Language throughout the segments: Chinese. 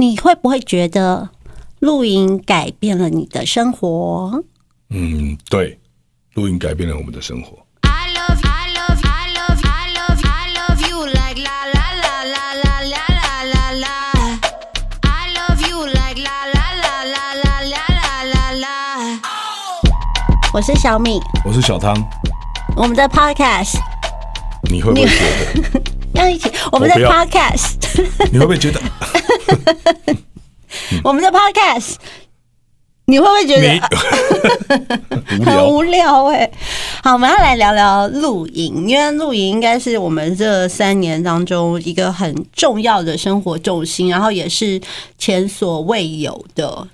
你会不会觉得录音改变了你的生活？嗯，对，录音改变了我们的生活。I love I love I love I love I love you like la la la la la la la I love you like la la la la la la la la。我是小米，我是小汤，我们的 podcast。你会不会觉得要一起？我们的 podcast。你会不会觉得？我们的 Podcast，你会不会觉得？很无聊哎、好，我们要来聊聊露营，因为露营应该是我们这三年当中一个很重要的生活重心，然后也是前所未有的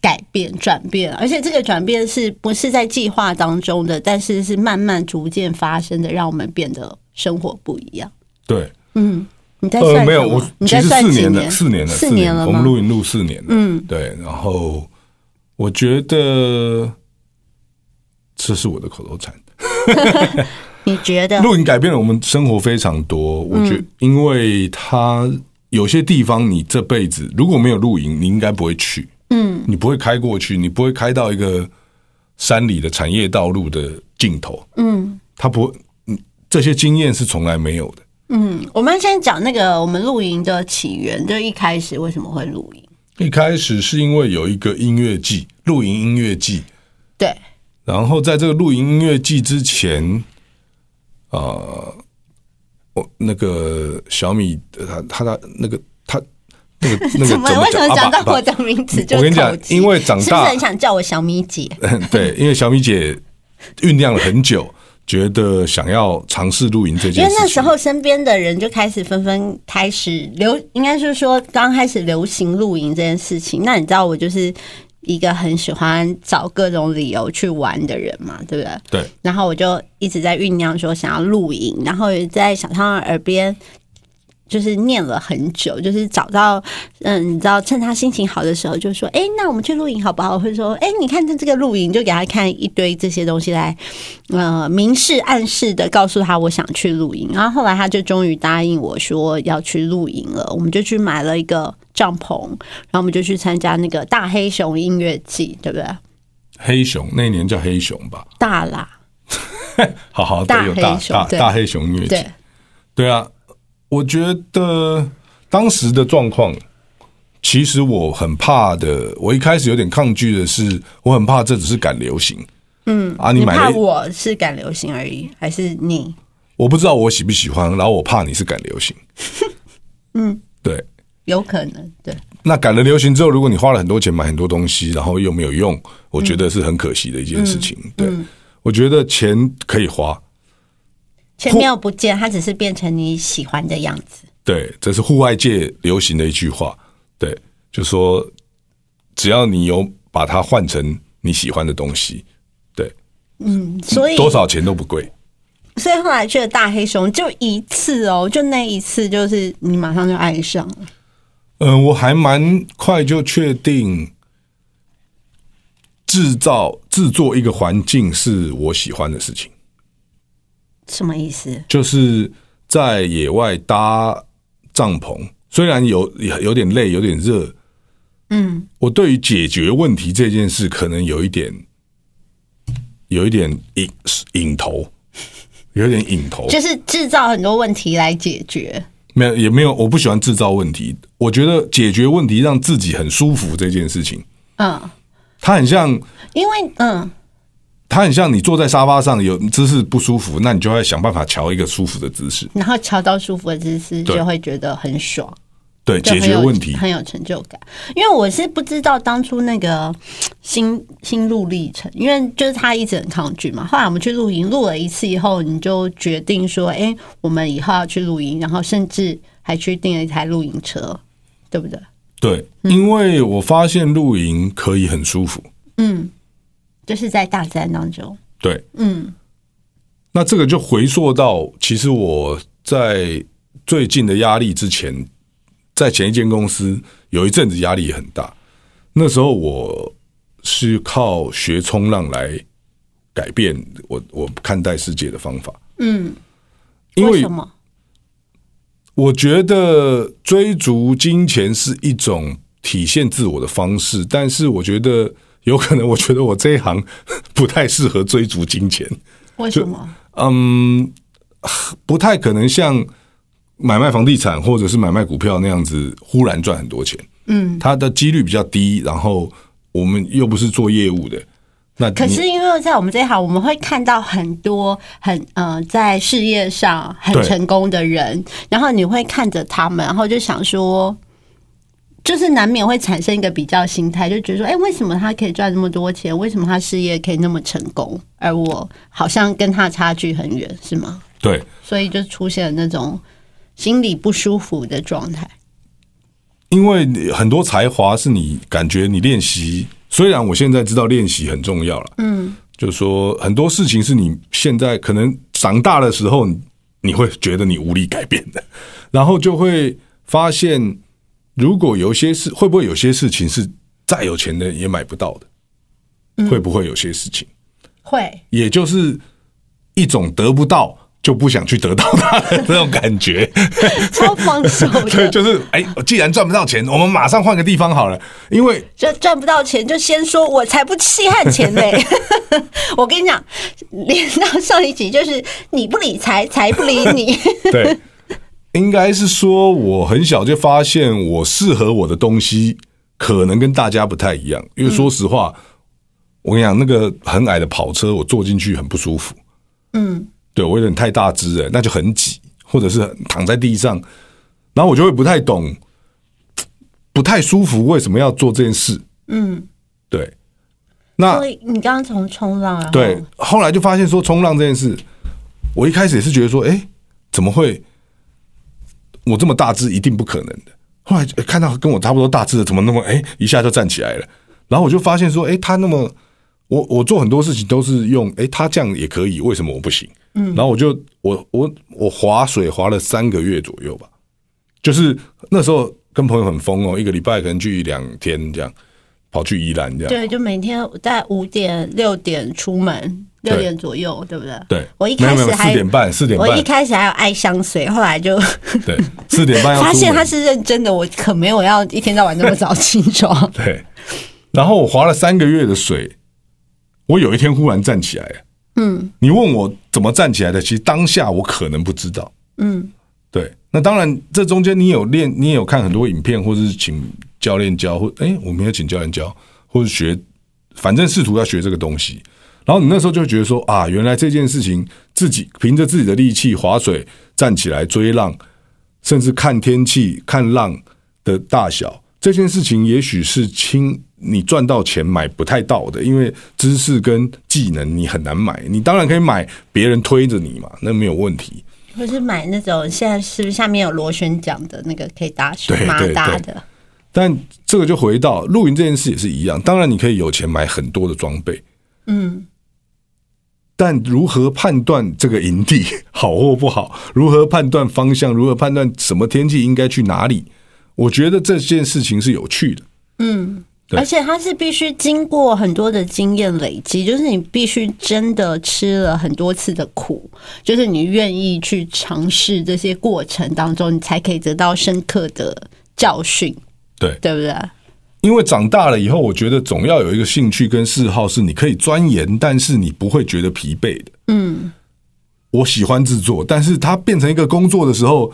改变转变，而且这个转变是不是在计划当中的，但是是慢慢逐渐发生的，让我们变得生活不一样。对，嗯，你在算呃，没有，我其你在算几实四年了，四年了，四年了？我们录影录四年了。嗯，对，然后我觉得这是我的口头禅。你觉得？录影改变了我们生活非常多，我觉嗯因为它有些地方你这辈子如果没有露营，你应该不会去，嗯，你不会开过去，你不会开到一个山里的产业道路的尽头，嗯。他不会，嗯这些经验是从来没有的。嗯，我们先讲那个我们露营的起源，就一开始为什么会露营？一开始是因为有一个音乐季，露营音乐季，对，然后在这个露营音乐季之前，呃，我那个小米，他他他那个他那个 那个怎么为什么讲到我的？名字就我跟你讲因为长大是不是很想叫我小米姐？对，因为小米姐酝酿了很久，觉得想要尝试露营这件事情。为那时候身边的人就开始纷纷开始流，应该是说刚开始流行露营这件事情。那你知道我就是一个很喜欢找各种理由去玩的人嘛，对不对？对，然后我就一直在酝酿说想要露营，然后也在小汤耳边就是念了很久，就是找到嗯，你知道趁他心情好的时候，就说哎、那我们去露营好不好？或者说哎、你看这这个露营，就给他看一堆这些东西来呃明示暗示的告诉他我想去露营。然后后来他就终于答应我说要去露营了，我们就去买了一个帐篷，然后我们就去参加那个大黑熊音乐季，对不对？黑熊那年叫黑熊吧，大啦，好好大，有大黑熊对大大黑熊音乐季对。，对啊，我觉得当时的状况，其实我很怕的。我一开始有点抗拒的是，我很怕这只是赶流行。嗯啊，你你怕我是赶流行而已，还是你？我不知道我喜不喜欢，然后我怕你是赶流行。嗯，对。有可能对，那赶了流行之后，如果你花了很多钱买很多东西，然后又没有用，我觉得是很可惜的一件事情。对，我觉得钱可以花，钱没有不见，它只是变成你喜欢的样子。对，这是户外界流行的一句话。对，就说只要你有把它换成你喜欢的东西，对，嗯所以多少钱都不贵。所以后来去了大黑熊，就一次哦，就那一次，就是你马上就爱上了。嗯、我还蛮快就确定制造制作一个环境是我喜欢的事情，什么意思？就是在野外搭帐篷，虽然有有点累，有点热，嗯，我对于解决问题这件事，可能有一点，有一点引引头，有一点引头。就是制造很多问题来解决。没有，也没有，我不喜欢制造问题。我觉得解决问题让自己很舒服这件事情，嗯，它很像，因为嗯，它很像你坐在沙发上有姿势不舒服，那你就会想办法调一个舒服的姿势，然后调到舒服的姿势，就会觉得很爽。对，解决问题。很有成就感。因为我是不知道当初那个 心心路历程，因为就是他一直很抗拒嘛。后来我们去露营，录了一次以后，你就决定说，哎、我们以后要去露营，然后甚至还去订了一台露营车，对不对？对，因为我发现露营可以很舒服。嗯，就是在大自然当中，对，嗯。那这个就回溯到，其实我在最近的压力之前，在前一间公司有一阵子压力也很大。那时候我是靠学冲浪来改变我我看待世界的方法，嗯，因为为什么？我觉得追逐金钱是一种体现自我的方式，但是我觉得有可能，我觉得我这一行 不太适合追逐金钱。为什么？嗯，不太可能像买卖房地产或者是买卖股票那样子忽然赚很多钱。嗯，它的几率比较低，然后我们又不是做业务的，那可是因为在我们这一行，我们会看到很多很呃在事业上很成功的人，然后你会看着他们，然后就想说。就是难免会产生一个比较心态，就觉得说，哎、为什么他可以赚那么多钱？为什么他事业可以那么成功，而我好像跟他差距很远，是吗？对所以就出现了那种心里不舒服的状态。因为你很多才华是你感觉你练习，虽然我现在知道练习很重要了，嗯，就是说很多事情是你现在可能长大的时候，你你会觉得你无力改变的，然后就会发现，如果有些事，会不会有些事情是再有钱的人也买不到的？会不会有些事情，会，也就是一种得不到就不想去得到它的这种感觉？超放手 对，就是哎，既然赚不到钱，我们马上换个地方好了，因为就赚不到钱，就先说我才不稀罕钱嘞！我跟你讲，连到上一集就是你不理财，财不理你。对，应该是说我很小就发现我适合我的东西可能跟大家不太一样，因为说实话，我跟你讲，那个很矮的跑车我坐进去很不舒服，嗯，对我有点太大只了，那就很挤，或者是躺在地上，然后我就会不太懂，不太舒服，为什么要做这件事？嗯，对，那所以你刚刚从冲浪啊，对，后来就发现说冲浪这件事，我一开始也是觉得说，哎，怎么会我这么大只，一定不可能的。后来看到跟我差不多大只的，怎么那么哎一下就站起来了？然后我就发现说，哎，他那么我我做很多事情都是用，哎，他这样也可以，为什么我不行？嗯，然后我就我我我划水划了三个月左右吧，就是那时候跟朋友很疯哦，一个礼拜可能去两天这样，跑去宜兰这样。对，就每天在五点六点出门，六对点左右，对不对？对我一开始还四点半四点半我一开始还有爱香水，后来就对，四点半 发现他是认真的，我可没有要一天到晚那么早起床。对，然后我划了三个月的水，我有一天忽然站起来。嗯你问我怎么站起来的，其实当下我可能不知道。嗯，对，那当然，这中间你有练，你也有看很多影片，或者是请教练教，或哎，我没有请教练教，或者学，反正试图要学这个东西。然后你那时候就会觉得说啊，原来这件事情自己凭着自己的力气划水站起来追浪，甚至看天气、看浪的大小，这件事情也许是轻你赚到钱买不太到的，因为知识跟技能你很难买。你当然可以买别人推着你嘛，那没有问题。或是买那种现在是不是下面有螺旋桨的那个可以打水马对对对达的？但这个就回到露营这件事也是一样，当然你可以有钱买很多的装备，嗯，但如何判断这个营地 好或不好？如何判断方向？如何判断什么天气应该去哪里？我觉得这件事情是有趣的。嗯而且它是必须经过很多的经验累积，就是你必须真的吃了很多次的苦，就是你愿意去尝试这些过程当中，你才可以得到深刻的教训，对，对不对？因为长大了以后，我觉得总要有一个兴趣跟嗜好是你可以钻研，但是你不会觉得疲惫的。嗯，我喜欢制作，但是它变成一个工作的时候，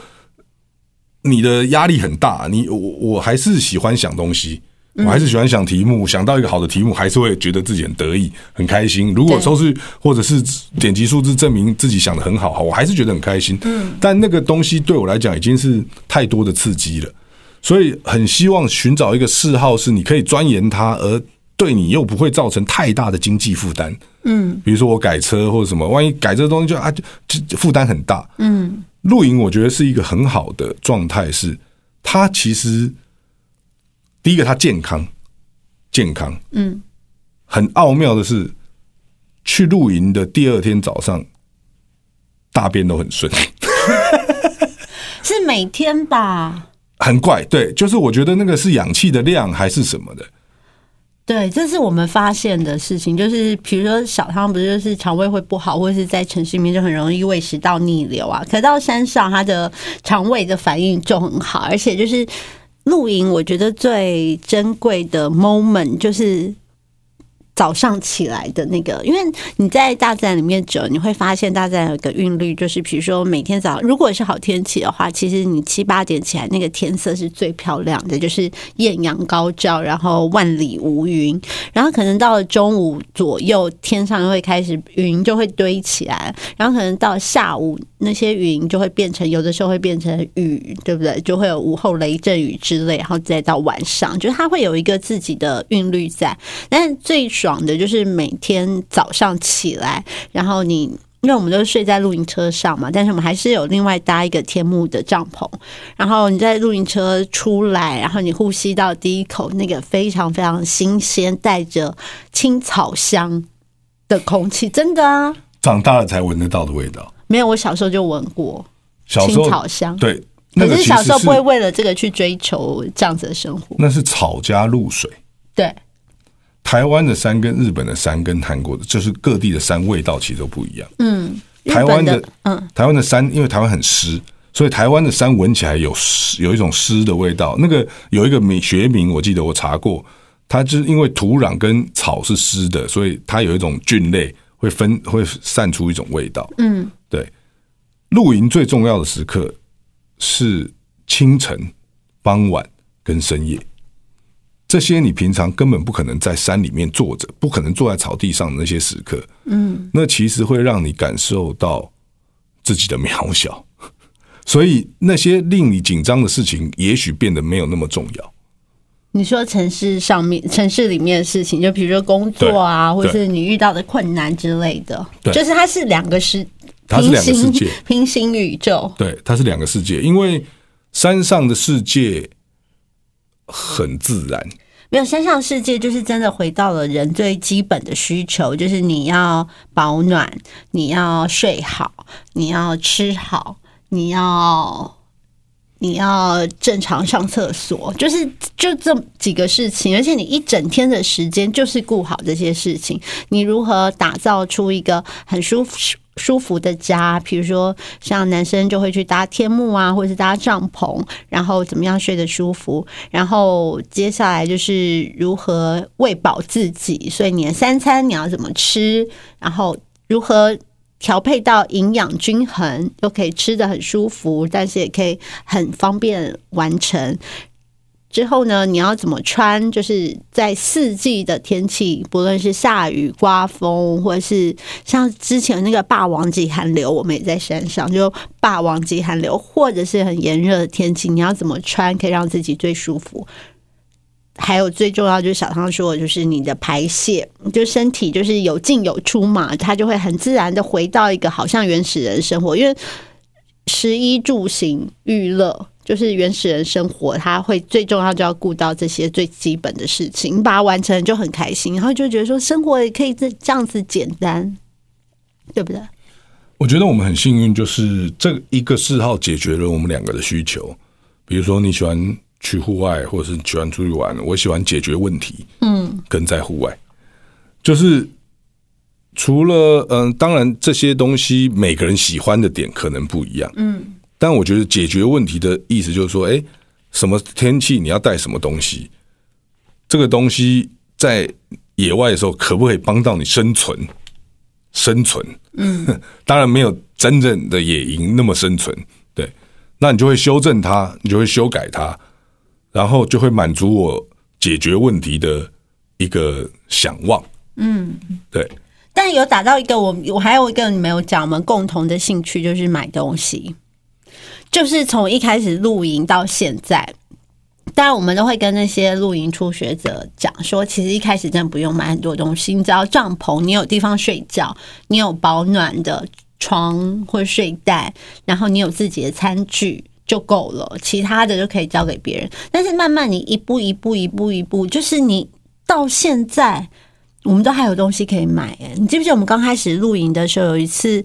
你的压力很大。你我我还是喜欢想东西，我还是喜欢想题目，想到一个好的题目，还是会觉得自己很得意、很开心。如果对收视或者是点击数字证明自己想的很好，我还是觉得很开心。嗯，但那个东西对我来讲已经是太多的刺激了，所以很希望寻找一个嗜好，是你可以钻研它，而对你又不会造成太大的经济负担。嗯比如说我改车或者什么，万一改这个东西就啊就就负担很大。嗯，露营我觉得是一个很好的状态，是它其实第一个它健康，健康，嗯，很奥妙的是，去露营的第二天早上，大便都很顺，是每天吧？很怪。对，就是我觉得那个是氧气的量还是什么的，对，这是我们发现的事情，就是比如说小汤不是就是肠胃会不好，或者是在城市里面就很容易胃食道逆流啊。可到山上，它的肠胃的反应就很好，而且就是露营，我觉得最珍贵的 moment 就是。早上起来的那个，因为你在大自然里面久，你会发现大自然有一个韵律，就是比如说每天早，如果是好天气的话，其实你七八点起来，那个天色是最漂亮的，就是艳阳高照，然后万里无云。然后可能到了中午左右，天上会开始云就会堆起来，然后可能到下午那些云就会变成，有的时候会变成雨，对不对？就会有午后雷阵雨之类，然后再到晚上，就是它会有一个自己的韵律在。但最爽的就是每天早上起来，然后你。因为我们都是睡在露营车上嘛，但是我们还是有另外搭一个天幕的帐篷。然后你在露营车出来，然后你呼吸到第一口那个非常非常新鲜、带着青草香的空气，真的啊，长大了才闻得到的味道。没有我小时候就闻过青草香，对，那可是小时候不会为了这个去追求这样子的生活。那是草加露水。对，台湾的山跟日本的山跟韩国的，就是各地的山味道其实都不一样。嗯，台湾的的嗯，台湾的山，因为台湾很湿，所以台湾的山闻起来有湿，有一种湿的味道。那个有一个名学名，我记得我查过，它就是因为土壤跟草是湿的，所以它有一种菌类会分会散出一种味道。嗯，对。露营最重要的时刻是清晨、傍晚跟深夜。这些你平常根本不可能在山里面坐着，不可能坐在草地上的那些时刻，嗯，那其实会让你感受到自己的渺小，所以那些令你紧张的事情，也许变得没有那么重要。你说城市上面、城市里面的事情，就比如说工作啊，或者是你遇到的困难之类的，对。就是它是两个世，它是两个世界。平行平行宇宙。对，它是两个世界，因为山上的世界很自然，没有山上世界，就是真的回到了人最基本的需求，就是你要保暖，你要睡好，你要吃好，你要你要正常上厕所，就是就这几个事情，而且你一整天的时间就是顾好这些事情。你如何打造出一个很舒服？舒服的家，比如说像男生就会去搭天幕啊，或者是搭帐篷，然后怎么样睡得舒服，然后接下来就是如何喂饱自己，所以你的三餐你要怎么吃，然后如何调配到营养均衡，又可以吃的很舒服，但是也可以很方便完成。之后呢，你要怎么穿？就是在四季的天气，不论是下雨、刮风，或者是像之前那个霸王级寒流，我们也在山上，就霸王级寒流，或者是很炎热的天气，你要怎么穿可以让自己最舒服？还有最重要就是小汤说的，就是你的排泄，就身体就是有进有出嘛，它就会很自然的回到一个好像原始人生活，因为食衣住行娱乐就是原始人生活，他会最重要就要顾到这些最基本的事情，你把它完成就很开心，然后就觉得说生活也可以这这样子简单，对不对？我觉得我们很幸运，就是这一个嗜好解决了我们两个的需求。比如说你喜欢去户外，或者是你喜欢出去玩，我喜欢解决问题，嗯，跟在户外，就是除了嗯，当然这些东西每个人喜欢的点可能不一样，嗯，但我觉得解决问题的意思就是说，哎，什么天气你要带什么东西，这个东西在野外的时候可不可以帮到你生存？生存，嗯，当然没有真正的野营那么生存，对，那你就会修正它，你就会修改它，然后就会满足我解决问题的一个想望，嗯，对，但有打到一个我我还有一个你没有讲，我们共同的兴趣就是买东西，就是从一开始露营到现在。当然，我们都会跟那些露营初学者讲说，其实一开始真的不用买很多东西，你只要帐篷，你有地方睡觉，你有保暖的床或睡袋，然后你有自己的餐具就够了，其他的就可以交给别人。但是慢慢你一步一步一步一步，就是你到现在，我们都还有东西可以买。哎，你记不记得我们刚开始露营的时候，有一次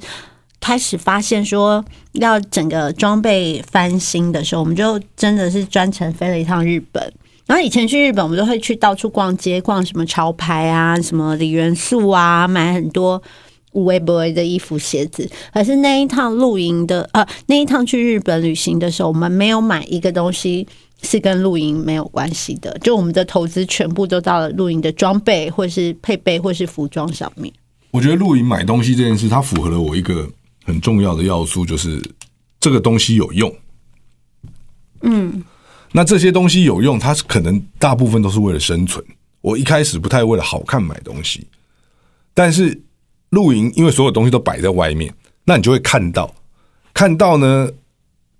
开始发现说要整个装备翻新的时候，我们就真的是专程飞了一趟日本。然后以前去日本，我们都会去到处逛街，逛什么潮牌啊，什么李元素啊，买很多无微不微的衣服、鞋子。可是那一趟露营的，呃，那一趟去日本旅行的时候，我们没有买一个东西是跟露营没有关系的，就我们的投资全部都到了露营的装备，或是配备，或是服装上面。我觉得露营买东西这件事，它符合了我一个很重要的要素，就是这个东西有用。嗯，那这些东西有用，它是可能大部分都是为了生存。我一开始不太为了好看买东西，但是露营因为所有东西都摆在外面，那你就会看到，看到呢，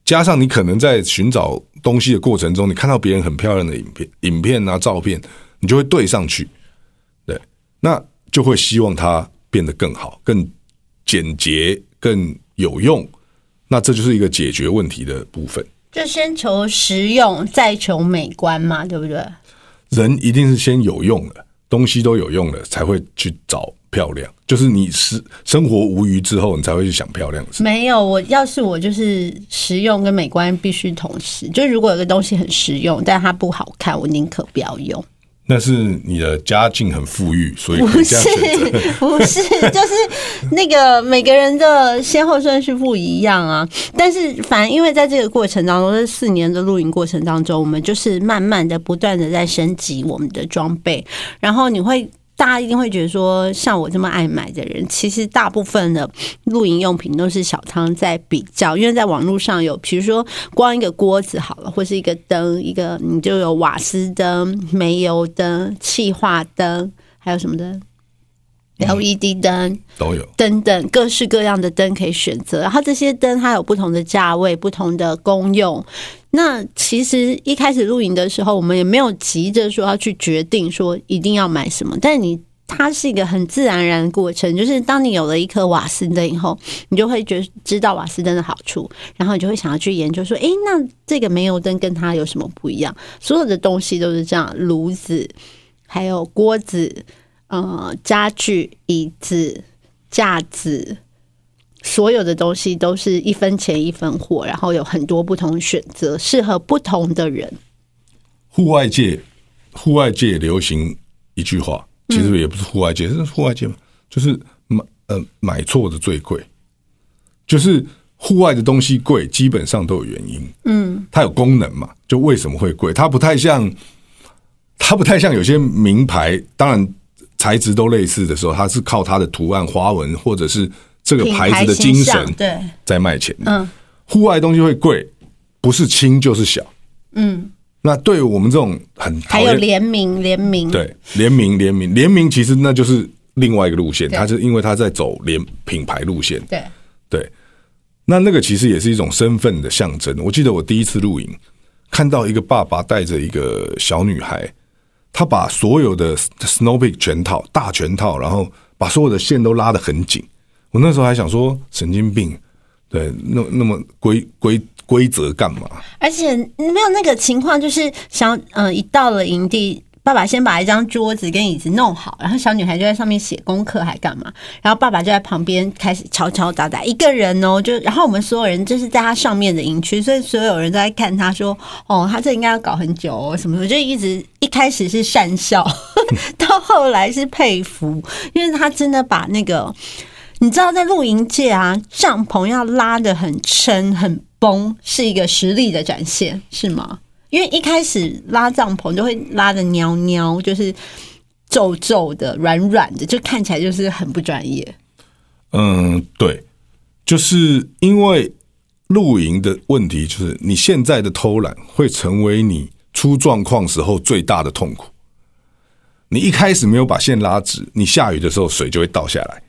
加上你可能在寻找东西的过程中，你看到别人很漂亮的影片、影片啊、照片，你就会对上去，对，那就会希望它变得更好、更简洁、更有用。那这就是一个解决问题的部分。就先求实用，再求美观嘛，对不对？人一定是先有用了，东西都有用了，才会去找漂亮。就是你是生活无余之后，你才会去想漂亮。没有，我要是我就是实用跟美观必须同时。就如果有个东西很实用，但它不好看，我宁可不要用。那是你的家境很富裕，所以不。是，不是，就是那个每个人的先后顺序不一样啊。但是，反正因为在这个过程当中，这四年的露营过程当中，我们就是慢慢的、不断的在升级我们的装备，然后你会。大家一定会觉得说，像我这么爱买的人，其实大部分的露营用品都是小汤在比较，因为在网络上有，比如说光一个锅子好了，或是一个灯，一个你就有瓦斯灯、煤油灯、气化灯，还有什么灯？LED 灯。都有。等等各式各样的灯可以选择，然后这些灯它有不同的价位、不同的功用。那其实一开始露营的时候，我们也没有急着说要去决定说一定要买什么，但你它是一个很自然而然的过程，就是当你有了一颗瓦斯灯以后，你就会觉知道瓦斯灯的好处，然后你就会想要去研究说，诶，那这个煤油灯跟它有什么不一样？所有的东西都是这样，炉子还有锅子。呃，家具、椅子、架子，所有的东西都是一分钱一分货，然后有很多不同的选择，适合不同的人。户外界，户外界流行一句话，其实也不是户外界，是户外界嘛，就是买呃买错的最贵，就是户外的东西贵，基本上都有原因。嗯，它有功能嘛，就为什么会贵？它不太像，它不太像有些名牌，当然材质都类似的时候，它是靠它的图案、花纹或者是这个牌子的精神对在卖钱的。嗯户外东西会贵，不是轻就是小。嗯，那对于我们这种很讨还有厌联名，联名，对联名联名联名，其实那就是另外一个路线，对它是因为它在走联品牌路线。对对，那那个其实也是一种身份的象征。我记得我第一次露营，看到一个爸爸带着一个小女孩，他把所有的 Snow Peak 全套大全套，然后把所有的线都拉得很紧。我那时候还想说神经病，对，那那么规规规则干嘛？而且没有那个情况，就是想，嗯、一到了营地，爸爸先把一张桌子跟椅子弄好，然后小女孩就在上面写功课，还干嘛？然后爸爸就在旁边开始敲敲打打，一个人哦，就然后我们所有人就是在他上面的营区，所以所有人都在看他说，哦，他这应该要搞很久哦，什么的，就一直一开始是讪笑，到后来是佩服，因为他真的把那个。你知道，在露营界啊，帐篷要拉的很撑、很绷，是一个实力的展现，是吗？因为一开始拉帐篷就会拉的蔫蔫，就是皱皱的、软软的，就看起来就是很不专业。嗯，对，就是因为露营的问题，就是你现在的偷懒会成为你出状况时候最大的痛苦。你一开始没有把线拉直，你下雨的时候水就会倒下来，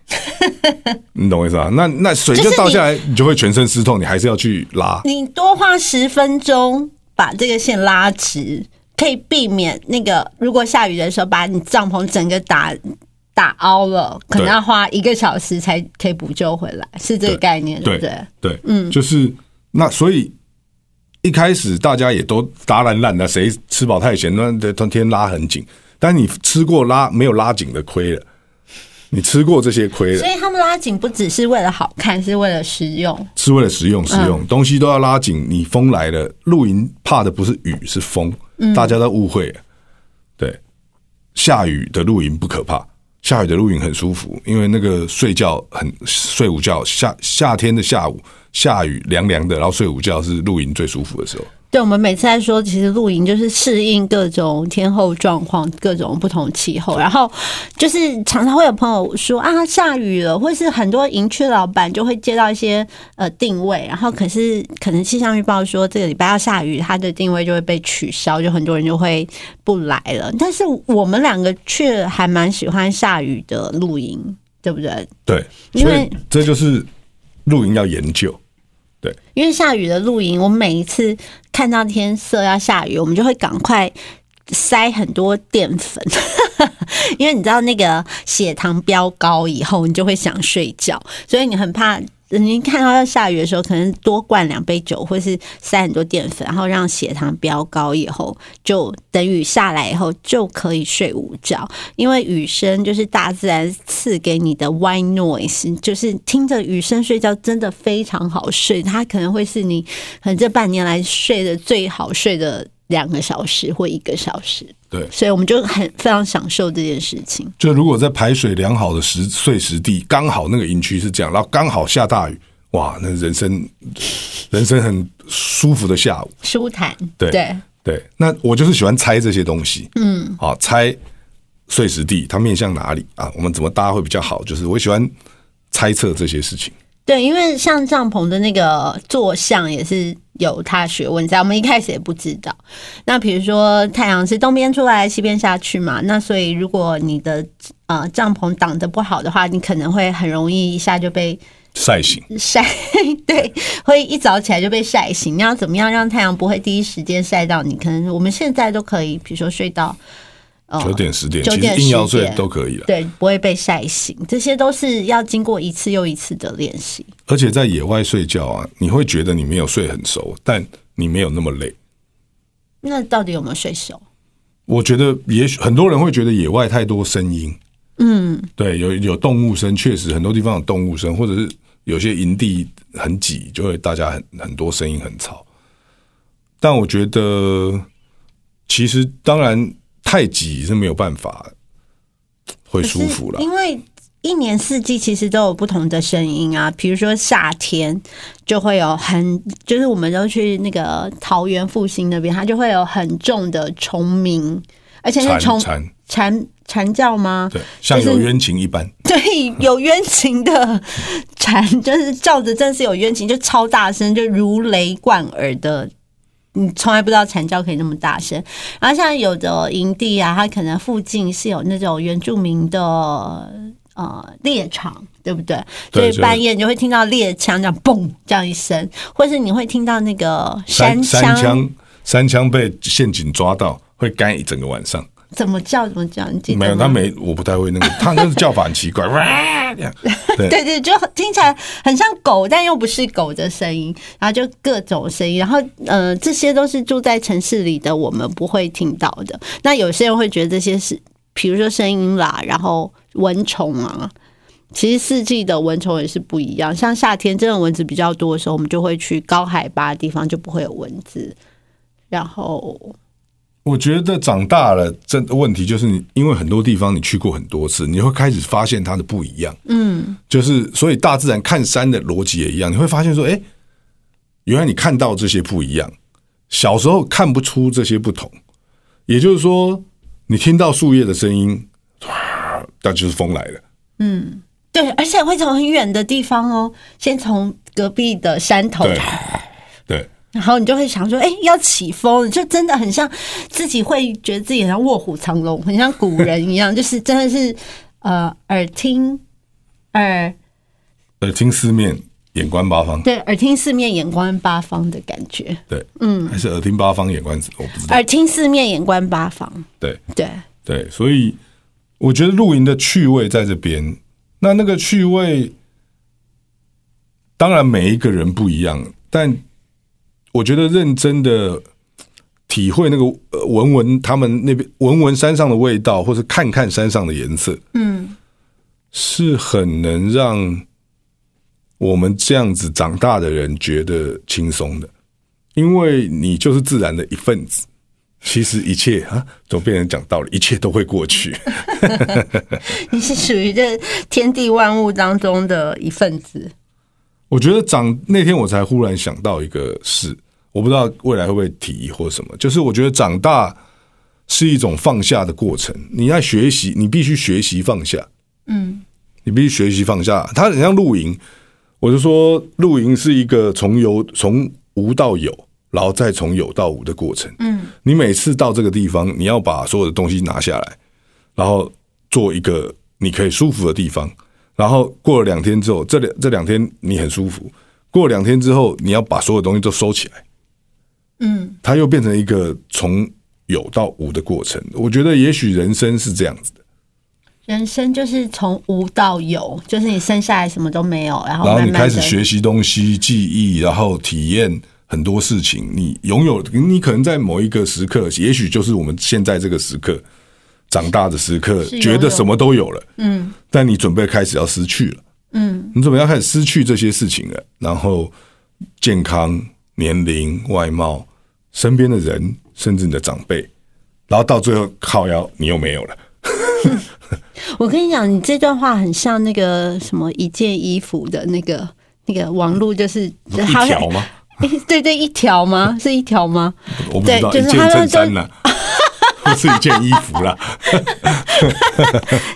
你懂我意思吧？那那水就倒下来，你就会全身湿透，你还是要去拉。你多花十分钟把这个线拉直，可以避免那个如果下雨的时候把你帐篷整个打打凹了，可能要花一个小时才可以补救回来，是这个概念，对不对？对，嗯，就是那所以一开始大家也都打烂烂的，谁吃饱太闲，那天天拉很紧。但你吃过拉没有拉紧的亏了，你吃过这些亏了所，以他们拉紧不只是为了好看，是为了实用。是为了实用，实用、东西都要拉紧。你风来了，露营怕的不是雨是风，大家都误会了。对，下雨的露营不可怕，下雨的露营很舒服，因为那个睡觉很睡午觉，夏夏天的下午下雨凉凉的，然后睡午觉是露营最舒服的时候。对，我们每次在说，其实露营就是适应各种天候状况、各种不同气候，然后就是常常会有朋友说啊下雨了，或是很多营区的老板就会接到一些呃定位，然后可是可能气象预报说这个礼拜要下雨，它的定位就会被取消，就很多人就会不来了。但是我们两个却还蛮喜欢下雨的露营，对不对？对，因为所以这就是露营要研究。因为下雨的露营，我们每一次看到天色要下雨，我们就会赶快塞很多淀粉，因为你知道那个血糖飙高以后，你就会想睡觉，所以你很怕。你看到要下雨的时候，可能多灌两杯酒，或是塞很多淀粉，然后让血糖飙高以后，就等雨下来以后就可以睡午觉。因为雨声就是大自然赐给你的 white noise，就是听着雨声睡觉真的非常好睡。它可能会是你可能这半年来睡的最好睡的两个小时或一个小时，对，所以我们就很非常享受这件事情。就如果在排水良好的时碎石地，刚好那个营区是这样，然后刚好下大雨，哇，那人生人生很舒服的下午。舒坦，对对对，那我就是喜欢猜这些东西，嗯，好猜碎石地它面向哪里啊？我们怎么搭会比较好？就是我喜欢猜测这些事情。对，因为像帐篷的那个坐向也是有它的学问在，我们一开始也不知道。那比如说太阳是东边出来，西边下去嘛，那所以如果你的呃帐篷挡得不好的话，你可能会很容易一下就被晒醒，晒，对，会一早起来就被晒醒。你要怎么样让太阳不会第一时间晒到你？可能我们现在都可以，比如说睡到。呃九点十点，其九点实硬要睡都可以了。对，不会被晒醒，这些都是要经过一次又一次的练习。而且在野外睡觉啊，你会觉得你没有睡很熟，但你没有那么累。那到底有没有睡熟？我觉得也许很多人会觉得野外太多声音，嗯，对，有有动物声，确实很多地方有动物声，或者是有些营地很挤，就会大家很很多声音很吵。但我觉得，其实当然太挤是没有办法会舒服了。因为一年四季其实都有不同的声音啊，比如说夏天就会有很，就是我们都去那个桃园复兴那边，它就会有很重的虫鸣，而且是虫蝉蝉蝉叫吗？对，像有冤情一般。对，有冤情的蝉，就是叫的真是有冤情，就超大声，就如雷贯耳的。你从来不知道惨叫可以那么大声。然后像有的营地啊，它可能附近是有那种原住民的呃猎场，对不对？所以半夜你就会听到猎枪这样嘣这样一声，或是你会听到那个山三枪山枪被陷阱抓到，会干一整个晚上。怎么叫怎么叫，你记得没有，吗他没，我不太会那个，他那个叫法很奇怪，哇，这样 对对对，就听起来很像狗，但又不是狗的声音，然后就各种声音，然后呃，这些都是住在城市里的我们不会听到的。那有些人会觉得这些是，比如说声音啦，然后蚊虫啊。其实四季的蚊虫也是不一样，像夏天真的蚊子比较多的时候，我们就会去高海拔的地方，就不会有蚊子。然后，我觉得长大了，真的问题就是你，因为很多地方你去过很多次，你会开始发现它的不一样。嗯，就是所以大自然看山的逻辑也一样，你会发现说，哎，原来你看到这些不一样，小时候看不出这些不同。也就是说，你听到树叶的声音，哇，那就是风来了。嗯对，而且会从很远的地方哦，先从隔壁的山头然后你就会想说，哎、要起风，就真的很像自己会觉得自己很像卧虎藏龙，很像古人一样，就是真的是呃耳听耳耳听四面，眼观八方。对耳听四面，眼观八方的感觉，对，嗯，还是耳听八方，眼观我不知道耳。听四面，眼观八方，对对，对，所以我觉得露营的趣味在这边。那那个趣味，当然每一个人不一样，但我觉得认真的体会那个呃闻闻他们那边闻闻山上的味道，或是看看山上的颜色，嗯，是很能让我们这样子长大的人觉得轻松的，因为你就是自然的一份子。其实一切啊，怎么变成讲道理？一切都会过去。你是属于这天地万物当中的一份子。我觉得长那天我才忽然想到一个事，我不知道未来会不会提或什么。就是我觉得长大是一种放下的过程，你要学习，你必须学习放下。嗯，你必须学习放下。它很像露营，我就说露营是一个从有从无到有，然后再从有到无的过程。嗯，你每次到这个地方，你要把所有的东西拿下来，然后做一个你可以舒服的地方。然后过了两天之后，这两这两天你很舒服。过了两天之后，你要把所有东西都收起来。嗯，它又变成一个从有到无的过程。我觉得也许人生是这样子的。人生就是从无到有，就是你生下来什么都没有，然后然后你开始学习东西、记忆，然后体验很多事情。你拥有，你可能在某一个时刻，也许就是我们现在这个时刻长大的时刻，觉得什么都有了，嗯但你准备开始要失去了，嗯你准备要开始失去这些事情了。然后健康、年龄、外貌、身边的人，甚至你的长辈，然后到最后靠腰，你又没有了。我跟你讲，你这段话很像那个什么一件衣服的那个那个网路，就是一条吗？诶对对，一条吗？是一条吗？我不知道，就是衬衫啦，或是一件衣服啦。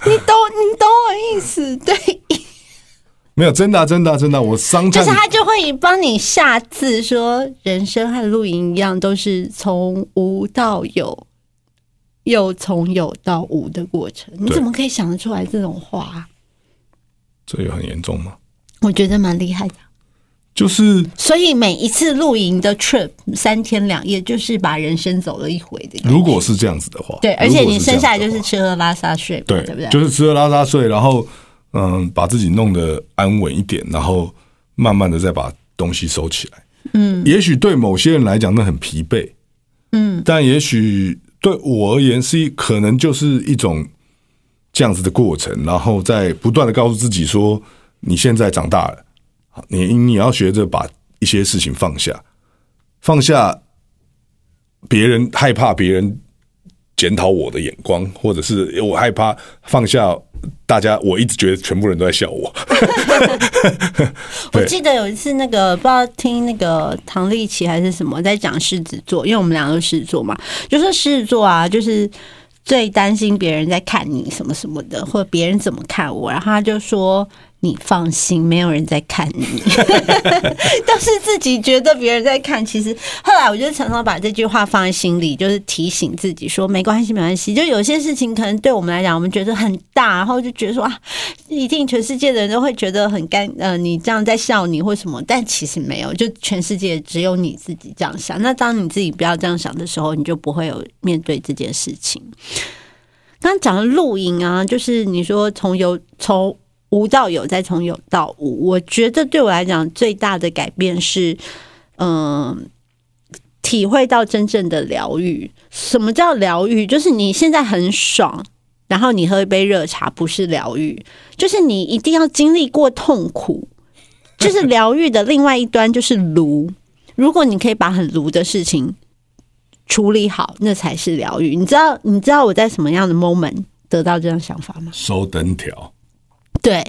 你懂你懂我意思？对，没有，真的啊、真的啊、真的啊、我商战就是他就会帮你下字说，人生和露营一样，都是从无到有，又从有到无的过程。你怎么可以想得出来这种话啊、这有很严重吗？我觉得蛮厉害的。就是所以每一次露营的 trip 三天两夜，就是把人生走了一回的。如果是这样子的话，对，而且你生下来就是吃喝拉撒睡对不对？就是吃喝拉撒睡，然后嗯，把自己弄得安稳一点，然后慢慢的再把东西收起来。嗯，也许对某些人来讲那很疲惫，嗯，但也许对我而言是一可能就是一种这样子的过程，然后在不断的告诉自己说，你现在长大了，你你要学着把一些事情放下，放下别人害怕别人检讨我的眼光，或者是我害怕放下大家，我一直觉得全部人都在笑我。我记得有一次，那个不知道听那个唐立奇还是什么在讲狮子座，因为我们两个都狮子座嘛，就说狮子座啊，就是最担心别人在看你什么什么的，或者别人怎么看我，然后他就说。你放心，没有人在看你，都是自己觉得别人在看。其实后来我就常常把这句话放在心里，就是提醒自己说没关系，没关系。就有些事情可能对我们来讲，我们觉得很大，然后就觉得说啊，一定全世界的人都会觉得很干，呃，你这样在笑你或什么，但其实没有，就全世界只有你自己这样想。那当你自己不要这样想的时候，你就不会有面对这件事情。刚刚讲的露营啊，就是你说从有从无到有，再从有到无，我觉得对我来讲最大的改变是，嗯、体会到真正的疗愈。什么叫疗愈？就是你现在很爽，然后你喝一杯热茶，不是疗愈，就是你一定要经历过痛苦，就是疗愈的另外一端就是炉。如果你可以把很炉的事情处理好，那才是疗愈。你知道，你知道我在什么样的 moment 得到这样想法吗？收灯条，对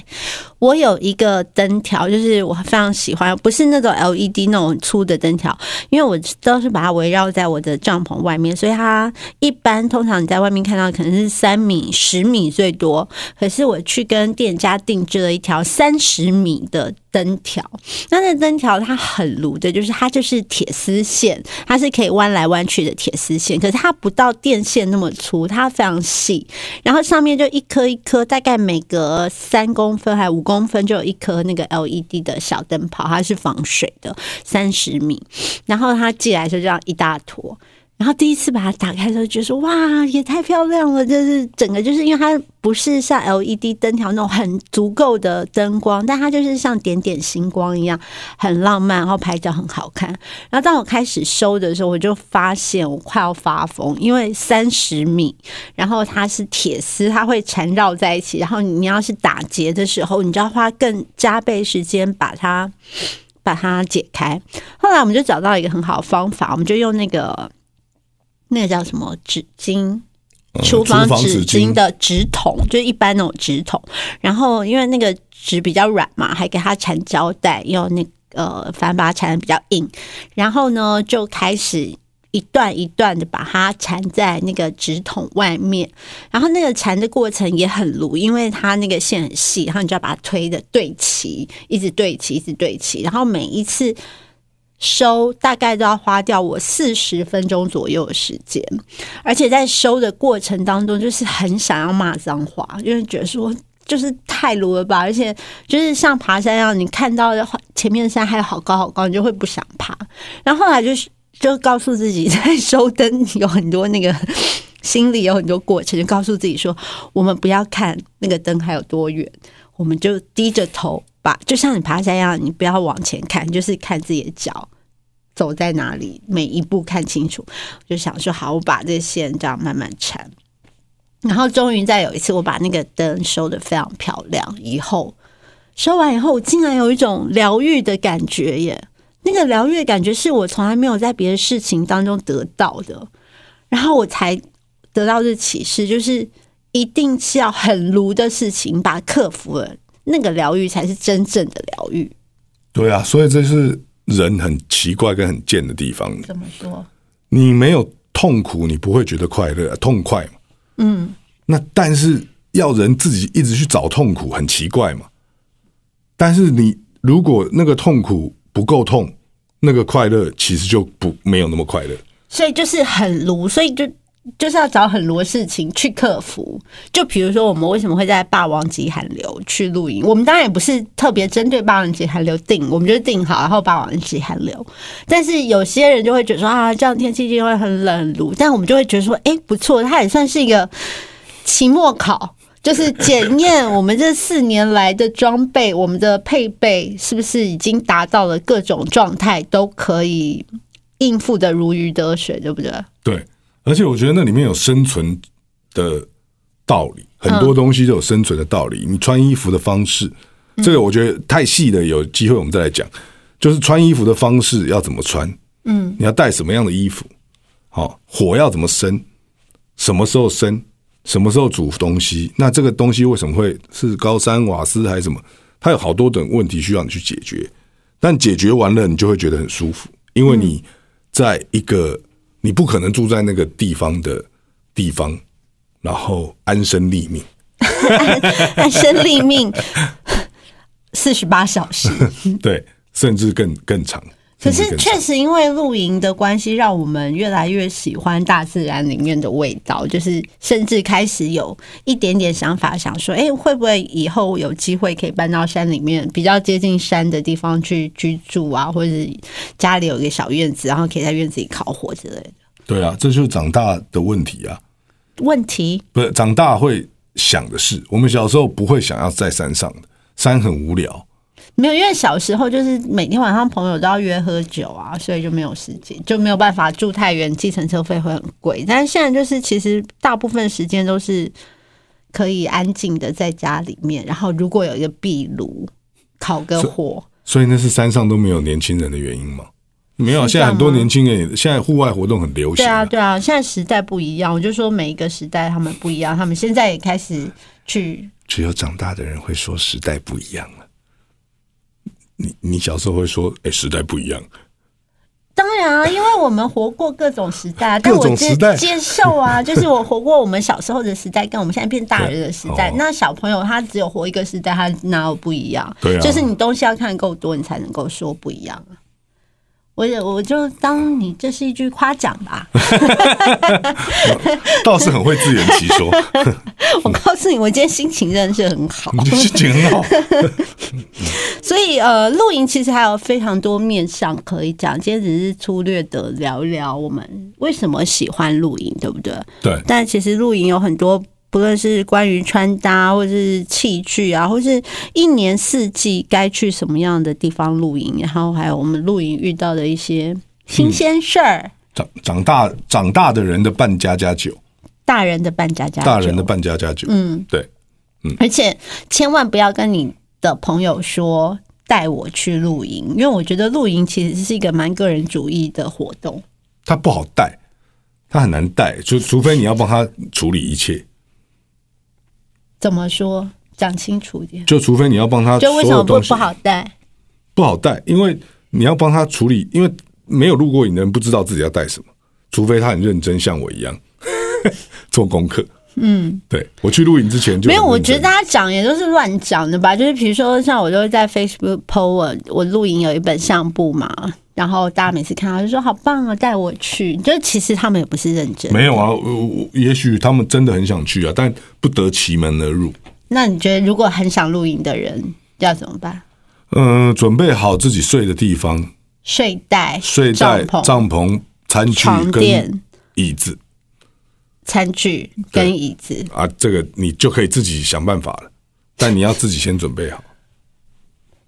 我有一个灯条，就是我非常喜欢，不是那种 LED 那种粗的灯条，因为我都是把它围绕在我的帐篷外面，所以它一般通常你在外面看到可能是三米、十米最多，可是我去跟店家定制了一条三十米的灯条。那那灯条它很炉的，就是它就是铁丝线，它是可以弯来弯去的铁丝线，可是它不到电线那么粗，它非常细，然后上面就一颗一颗，大概每隔三公分还五公分就有一颗那个 LED 的小灯泡，它是防水的，三十米。然后它寄来就这样一大坨。然后第一次把它打开的时候，觉得说哇，也太漂亮了！就是整个就是因为它不是像 LED 灯条那种很足够的灯光，但它就是像点点星光一样，很浪漫，然后拍照很好看。然后当我开始收的时候，我就发现我快要发疯，因为三十米，然后它是铁丝，它会缠绕在一起，然后你要是打结的时候，你就要花更加倍时间把它把它解开。后来我们就找到一个很好的方法，我们就用那个那个叫什么纸巾。嗯厨房房纸巾巾的纸筒，就一般那种纸筒。然后因为那个纸比较软嘛，还给它缠胶带，用那个呃，反正把它缠的比较硬。然后呢，就开始一段一段的把它缠在那个纸筒外面。然后那个缠的过程也很鲁，因为它那个线很细，然后你就要把它推的对齐，一直对齐，一直对齐。然后每一次。收大概都要花掉我四十分钟左右的时间，而且在收的过程当中，就是很想要骂脏话，因为觉得说就是太鲁了吧，而且就是像爬山一样，你看到的前面的山还有好高好高，你就会不想爬。然后后来就是就告诉自己，在收灯有很多那个心里有很多过程，就告诉自己说，我们不要看那个灯还有多远，我们就低着头把，就像你爬山一样，你不要往前看，就是看自己的脚。走在哪里，每一步看清楚，就想说好，我把这线这样慢慢缠。然后终于在有一次，我把那个灯收的非常漂亮，以后收完以后，我竟然有一种疗愈的感觉耶！那个疗愈的感觉是我从来没有在别的事情当中得到的，然后我才得到这启示，就是一定是要很炉的事情把它克服了，那个疗愈才是真正的疗愈。对啊，所以这是人很奇怪跟很贱的地方。怎么说？你没有痛苦，你不会觉得快乐，痛快嘛？嗯，那但是要人自己一直去找痛苦，很奇怪嘛。但是你如果那个痛苦不够痛，那个快乐其实就不没有那么快乐。所以就是很炉，所以就就是要找很多事情去克服。就比如说，我们为什么会在霸王级寒流去露营？我们当然也不是特别针对霸王级寒流定，我们就定好，然后霸王级寒流。但是有些人就会觉得说啊，这样天气就会很冷很，但我们就会觉得说，哎，不错，它也算是一个期末考。就是检验我们这四年来的装备，我们的配备是不是已经达到了各种状态，都可以应付的如鱼得水，对不对？对，而且我觉得那里面有生存的道理，很多东西都有生存的道理。你穿衣服的方式，这个我觉得太细的，有机会我们再来讲。就是穿衣服的方式要怎么穿，嗯，你要带什么样的衣服，好，火要怎么生，什么时候生，什么时候煮东西，那这个东西为什么会是高山瓦斯还是什么？它有好多种问题需要你去解决，但解决完了，你就会觉得很舒服，因为你在一个你不可能住在那个地方的地方，然后安身立命。安身立命，四十八小时。对，甚至更更长。可是确实因为露营的关系，让我们越来越喜欢大自然里面的味道，就是甚至开始有一点点想法，想说，哎、会不会以后有机会可以搬到山里面，比较接近山的地方去居住啊，或者是家里有一个小院子，然后可以在院子里烤火之类的。对啊，这就是长大的问题啊，问题不是长大会想的事。我们小时候不会想要在山上的，山很无聊。没有，因为小时候就是每天晚上朋友都要约喝酒啊，所以就没有时间，就没有办法住太远，计程车费会很贵。但是现在就是其实大部分时间都是可以安静的在家里面，然后如果有一个壁炉，烤个火，所以那是山上都没有年轻人的原因吗？没有，现在很多年轻人也现在户外活动很流行、对啊，对啊，现在时代不一样，我就说每一个时代他们不一样，他们现在也开始去只有长大的人会说时代不一样了。你你小时候会说，哎、时代不一样。当然啊，因为我们活过各种时代啊，但各我接接受啊，就是我活过我们小时候的时代，跟我们现在变大人的时代哦。那小朋友他只有活一个时代，他哪有不一样？对啊就是你东西要看够多，你才能够说不一样啊。我也我就当你这是一句夸奖吧。倒是很会自圆其说，我告诉你，我今天心情真的是很好。你心情很好。所以呃，露营其实还有非常多面向可以讲。今天只是粗略的聊一聊我们为什么喜欢露营，对不对？对，但其实露营有很多，不论是关于穿搭，或者是器具啊，或是一年四季该去什么样的地方露营，然后还有我们露营遇到的一些新鲜事儿。长长大长大的人的半家家酒，大人的半家家酒，大人的半家家酒。嗯，对，嗯而且千万不要跟你的朋友说带我去露营，因为我觉得露营其实是一个蛮个人主义的活动。它不好带，他很难带，就除非你要帮他处理一切，怎么说？讲清楚一点。就除非你要帮他就为什么不不好带？不好带，因为你要帮他处理，因为没有录过影的人不知道自己要带什么，除非他很认真，像我一样做功课。嗯，对我去录影之前就没有，我觉得大家讲也都是乱讲的吧。就是比如说，像我就会在 Facebook po 我我录影有一本相簿嘛，然后大家每次看到就说好棒啊，带我去。就是其实他们也不是认真。没有啊，我我也许他们真的很想去啊，但不得其门而入。那你觉得如果很想露营的人要怎么办？嗯、准备好自己睡的地方，睡袋、睡袋、帐篷、帐篷、餐具床垫跟椅子餐具跟椅子。啊，这个你就可以自己想办法了。但你要自己先准备好，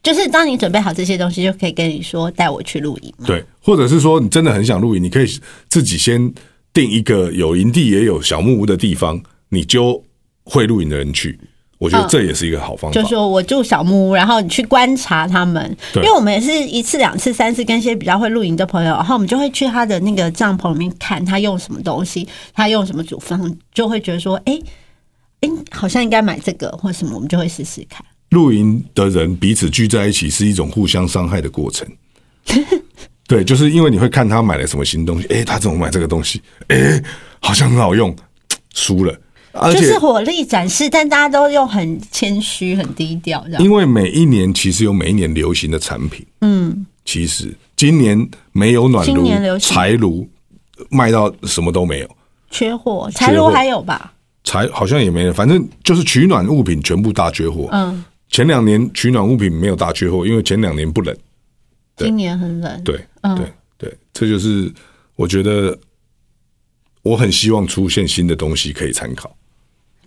就是当你准备好这些东西，就可以跟你说带我去露营。对，或者是说你真的很想露营，你可以自己先定一个有营地也有小木屋的地方，你就会露营的人去。我觉得嗯这也是一个好方法。就说我住小木屋，然后你去观察他们，因为我们也是一次、两次、三次跟一些比较会露营的朋友，然后我们就会去他的那个帐篷里面看他用什么东西，他用什么煮饭，就会觉得说，哎、哎、好像应该买这个或什么，我们就会试试看。露营的人彼此聚在一起是一种互相伤害的过程。对，就是因为你会看他买了什么新东西，诶，他怎么买这个东西？诶，好像很好用，输了。就是火力展示，但大家都用很谦虚、很低调这样。因为每一年其实有每一年流行的产品，嗯，其实今年没有暖今炉柴炉，卖到什么都没有，缺货，柴炉还有吧？柴好像也没了，反正就是取暖物品全部大缺货。嗯，前两年取暖物品没有大缺货，因为前两年不冷。对今年很冷。对，嗯对，对，这就是我觉得我很希望出现新的东西可以参考，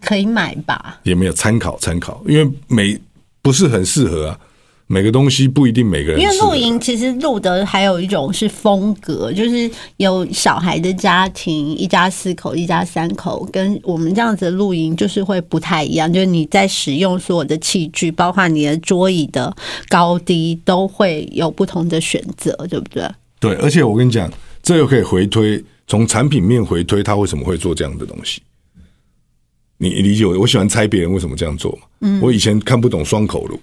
可以买吧？也没有参考参考，因为每不是很适合啊，每个东西不一定每个人因为露营其实露的还有一种是风格，就是有小孩的家庭，一家四口、一家三口，跟我们这样子的露营就是会不太一样。就是你在使用所有的器具，包括你的桌椅的高低，都会有不同的选择，对不对？对，而且我跟你讲，这又可以回推，从产品面回推，他为什么会做这样的东西？你你理解我？我喜欢猜别人为什么这样做嘛。嗯，我以前看不懂双口炉，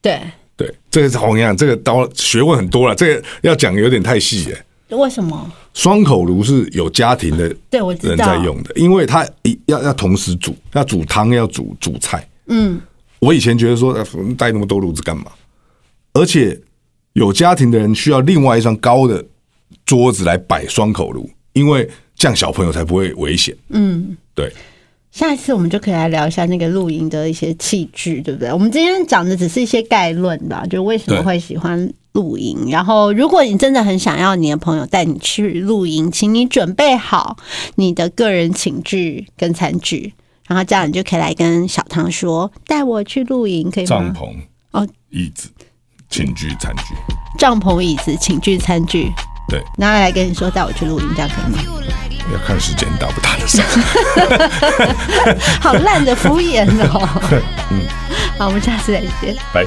对，对，这个是我跟你讲，这个刀学问很多了，这个要讲有点太细耶。为什么？双口炉是有家庭的对我知人在用的，因为它一要要同时煮，要煮汤，要煮煮菜。嗯，我以前觉得说呃带那么多炉子干嘛？而且有家庭的人需要另外一张高的桌子来摆双口炉，因为这样小朋友才不会危险。嗯，对，下一次我们就可以来聊一下那个露营的一些器具，对不对？我们今天讲的只是一些概论吧，就为什么会喜欢露营。然后，如果你真的很想要你的朋友带你去露营，请你准备好你的个人寝具跟餐具，然后这样你就可以来跟小唐说，带我去露营，可以吗？帐篷、哦，椅子、寝具、餐具，帐篷、椅子、寝具、餐具，对，然后来跟你说带我去露营，这样可以吗？要看时间打不打得上。好烂的敷衍哦。嗯，好，我们下次再见。拜。